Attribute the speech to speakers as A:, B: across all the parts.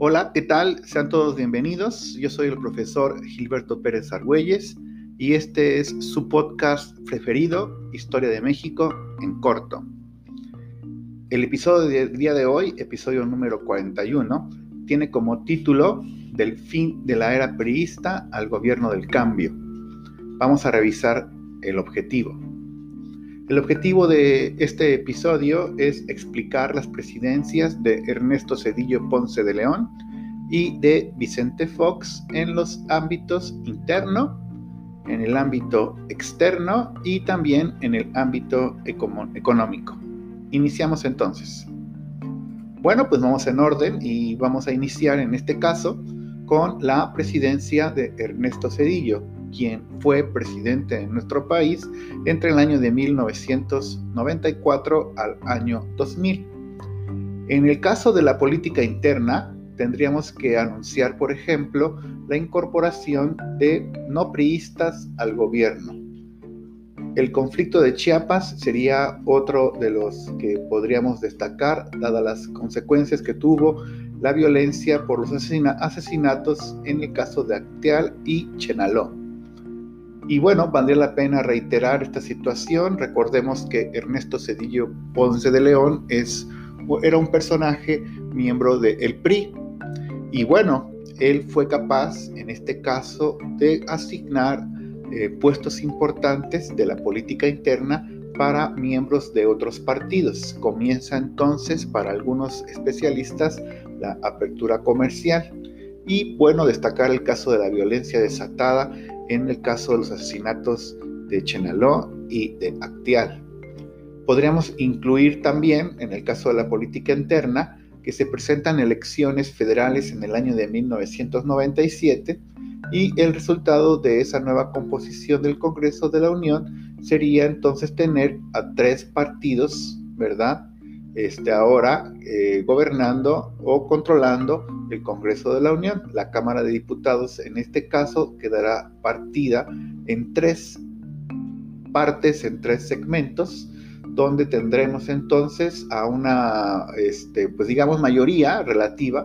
A: Hola, ¿qué tal? Sean todos bienvenidos. Yo soy el profesor Gilberto Pérez Argüelles y este es su podcast preferido, Historia de México en corto. El episodio del día de hoy, episodio número 41, tiene como título Del fin de la era priista al gobierno del cambio. Vamos a revisar el objetivo. El objetivo de este episodio es explicar las presidencias de Ernesto Cedillo Ponce de León y de Vicente Fox en los ámbitos interno, en el ámbito externo y también en el ámbito económico. Iniciamos entonces. Bueno, pues vamos en orden y vamos a iniciar en este caso con la presidencia de Ernesto Cedillo, quien fue presidente de nuestro país entre el año de 1994 al año 2000. En el caso de la política interna, tendríamos que anunciar, por ejemplo, la incorporación de no priistas al gobierno. El conflicto de Chiapas sería otro de los que podríamos destacar, dadas las consecuencias que tuvo la violencia por los asesinatos en el caso de Acteal y Chenaló. Y bueno, valdría la pena reiterar esta situación. Recordemos que Ernesto Cedillo Ponce de León es, era un personaje miembro del PRI. Y bueno, él fue capaz, en este caso, de asignar eh, puestos importantes de la política interna para miembros de otros partidos. Comienza entonces, para algunos especialistas, la apertura comercial. Y bueno, destacar el caso de la violencia desatada en el caso de los asesinatos de Chenaló y de Actial. Podríamos incluir también, en el caso de la política interna, que se presentan elecciones federales en el año de 1997 y el resultado de esa nueva composición del Congreso de la Unión sería entonces tener a tres partidos, ¿verdad? Este, ahora eh, gobernando o controlando el Congreso de la Unión. La Cámara de Diputados en este caso quedará partida en tres partes, en tres segmentos, donde tendremos entonces a una, este, pues digamos, mayoría relativa.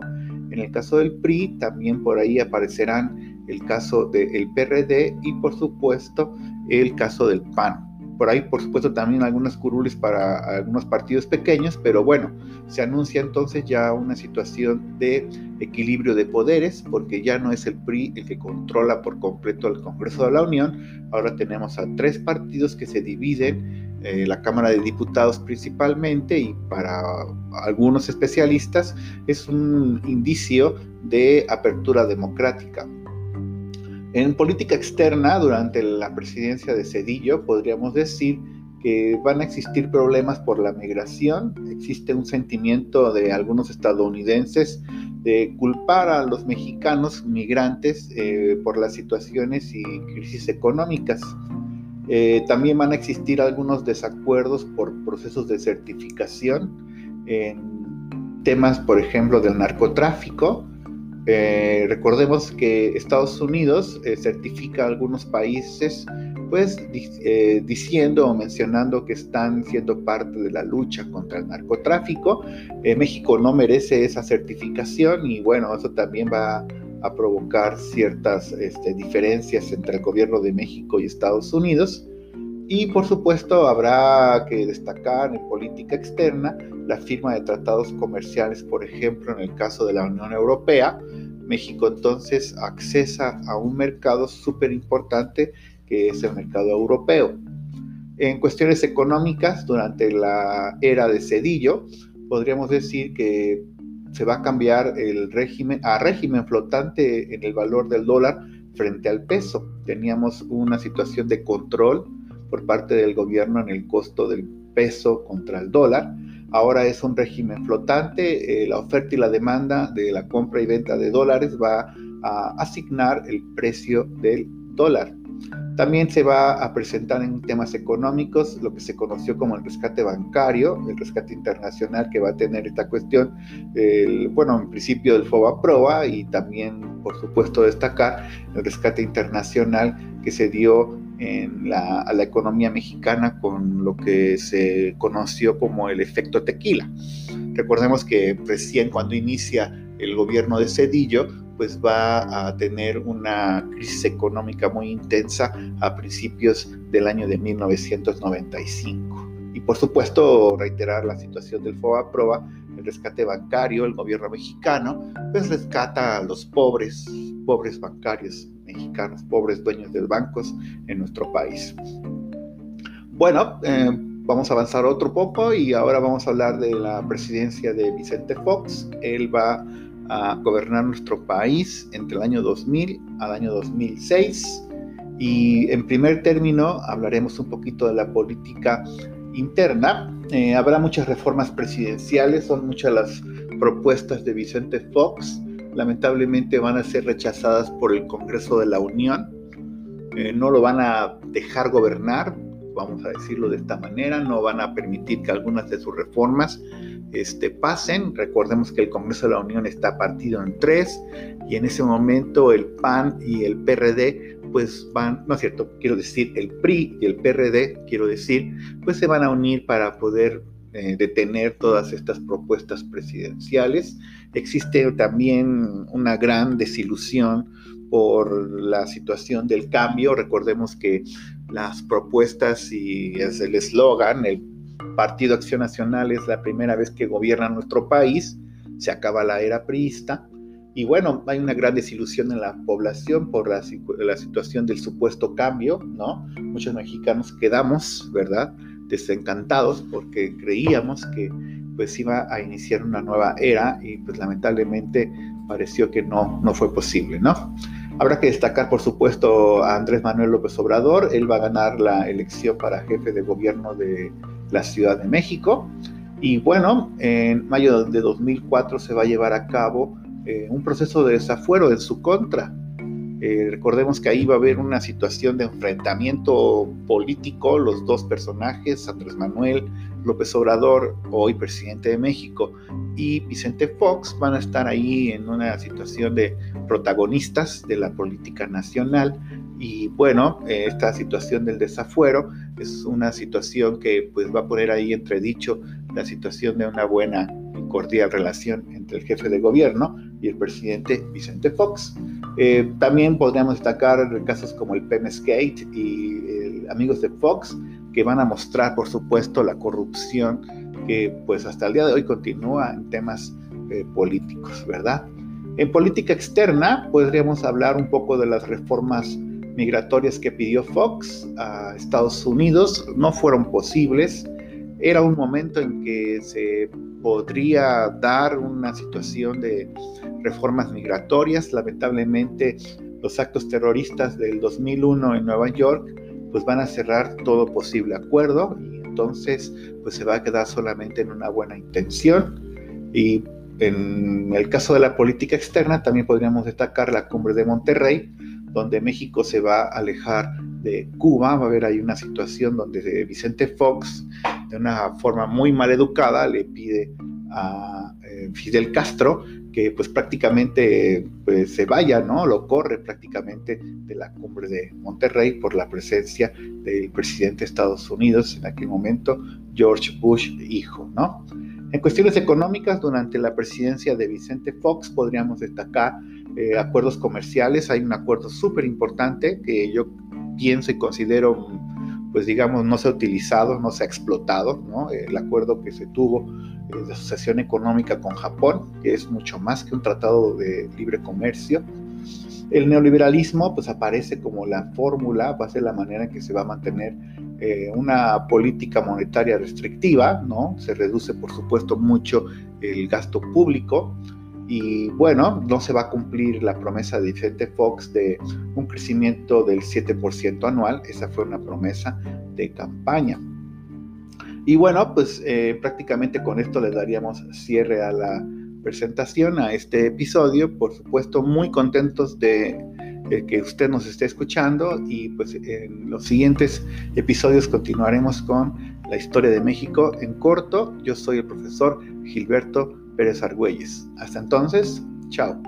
A: En el caso del PRI también por ahí aparecerán el caso del PRD y por supuesto el caso del PAN. Por ahí, por supuesto, también algunas curules para algunos partidos pequeños, pero bueno, se anuncia entonces ya una situación de equilibrio de poderes, porque ya no es el PRI el que controla por completo el Congreso de la Unión, ahora tenemos a tres partidos que se dividen, eh, la Cámara de Diputados principalmente, y para algunos especialistas es un indicio de apertura democrática. En política externa, durante la presidencia de Cedillo, podríamos decir que van a existir problemas por la migración. Existe un sentimiento de algunos estadounidenses de culpar a los mexicanos migrantes eh, por las situaciones y crisis económicas. Eh, también van a existir algunos desacuerdos por procesos de certificación en temas, por ejemplo, del narcotráfico eh, recordemos que Estados Unidos eh, certifica a algunos países pues eh, diciendo o mencionando que están siendo parte de la lucha contra el narcotráfico. México no merece esa certificación y bueno, eso también va a provocar ciertas este, diferencias entre el gobierno de México y Estados Unidos. Y por supuesto habrá que destacar en política externa la firma de tratados comerciales, por ejemplo, en el caso de la Unión Europea. México entonces accesa a un mercado súper importante que es el mercado europeo. En cuestiones económicas, durante la era de Cedillo, podríamos decir que se va a cambiar el régimen a régimen flotante en el valor del dólar frente al peso. Teníamos una situación de control por parte del gobierno en el costo del peso contra el dólar. Ahora es un régimen flotante, eh, la oferta y la demanda de la compra y venta de dólares va a asignar el precio del dólar. También se va a presentar en temas económicos lo que se conoció como el rescate bancario, el rescate internacional que va a tener esta cuestión, bueno, en principio del FOBA PROA y también, por supuesto, destacar el rescate internacional que se dio en la, a la economía mexicana con lo que se conoció como el efecto tequila. Recordemos que recién cuando inicia el gobierno de Cedillo, pues va a tener una crisis económica muy intensa a principios del año de 1995. Y por supuesto, reiterar la situación del FOBAPROA, el rescate bancario, el gobierno mexicano, pues rescata a los pobres, pobres bancarios mexicanos, pobres dueños de bancos en nuestro país. Bueno, eh, vamos a avanzar otro poco y ahora vamos a hablar de la presidencia de Vicente Fox. Él va a gobernar nuestro país entre el año 2000 al año 2006. Y en primer término hablaremos un poquito de la política interna. Eh, habrá muchas reformas presidenciales, son muchas las propuestas de Vicente Fox. Lamentablemente van a ser rechazadas por el Congreso de la Unión. Eh, no lo van a dejar gobernar, vamos a decirlo de esta manera, no van a permitir que algunas de sus reformas este, pasen. Recordemos que el Congreso de la Unión está partido en tres y en ese momento el PAN y el PRD pues van, no es cierto, quiero decir, el PRI y el PRD, quiero decir, pues se van a unir para poder eh, detener todas estas propuestas presidenciales. Existe también una gran desilusión por la situación del cambio. Recordemos que las propuestas y es el eslogan, el Partido Acción Nacional es la primera vez que gobierna nuestro país, se acaba la era priista. Y bueno, hay una gran desilusión en la población por la, la, situación del supuesto cambio, ¿no? Muchos mexicanos quedamos, ¿verdad? Desencantados porque creíamos que pues iba a iniciar una nueva era y pues lamentablemente pareció que no, no fue posible, ¿no? Habrá que destacar, por supuesto, a Andrés Manuel López Obrador. Él va a ganar la elección para jefe de gobierno de la Ciudad de México. Y bueno, en mayo de 2004 se va a llevar a cabo eh, un proceso de desafuero en su contra. Eh, recordemos que ahí va a haber una situación de enfrentamiento político, los dos personajes, Andrés Manuel López Obrador, hoy presidente de México, y Vicente Fox van a estar ahí en una situación de protagonistas de la política nacional. Y bueno, eh, esta situación del desafuero es una situación que pues va a poner ahí entredicho la situación de una buena y cordial relación entre el jefe de gobierno y el presidente Vicente Fox. Eh, también podríamos destacar casos como el Pemex Gate y Amigos de Fox, que van a mostrar, por supuesto, la corrupción que pues hasta el día de hoy continúa en temas eh, políticos, ¿verdad? En política externa podríamos hablar un poco de las reformas migratorias que pidió Fox a Estados Unidos. No fueron posibles. Era un momento en que se podría dar una situación de reformas migratorias. Lamentablemente, los actos terroristas del 2001 en Nueva York pues van a cerrar todo posible acuerdo y entonces pues se va a quedar solamente en una buena intención y en el caso de la política externa también podríamos destacar la cumbre de Monterrey donde México se va a alejar de Cuba, va a haber ahí una situación donde Vicente Fox una forma muy mal educada le pide a eh, Fidel Castro que pues prácticamente pues, se vaya, ¿no? Lo corre prácticamente de la cumbre de Monterrey por la presencia del presidente de Estados Unidos en aquel momento, George Bush hijo, ¿no? En cuestiones económicas, durante la presidencia de Vicente Fox podríamos destacar eh, acuerdos comerciales. Hay un acuerdo súper importante que yo pienso y considero pues digamos, no se ha utilizado, no se ha explotado, ¿no? El acuerdo que se tuvo eh, de asociación económica con Japón, que es mucho más que un tratado de libre comercio. El neoliberalismo pues aparece como la fórmula, va a ser la manera en que se va a mantener eh, una política monetaria restrictiva, ¿no? Se reduce por supuesto mucho el gasto público, y bueno, no se va a cumplir la promesa de Vicente Fox de un crecimiento del 7% anual. Esa fue una promesa de campaña. Y bueno, pues eh, prácticamente con esto le daríamos cierre a la presentación, a este episodio. Por supuesto, muy contentos de que usted nos esté escuchando y pues en los siguientes episodios continuaremos con la historia de México en corto. Yo soy el profesor Gilberto Pérez Argüelles. Hasta entonces, chao.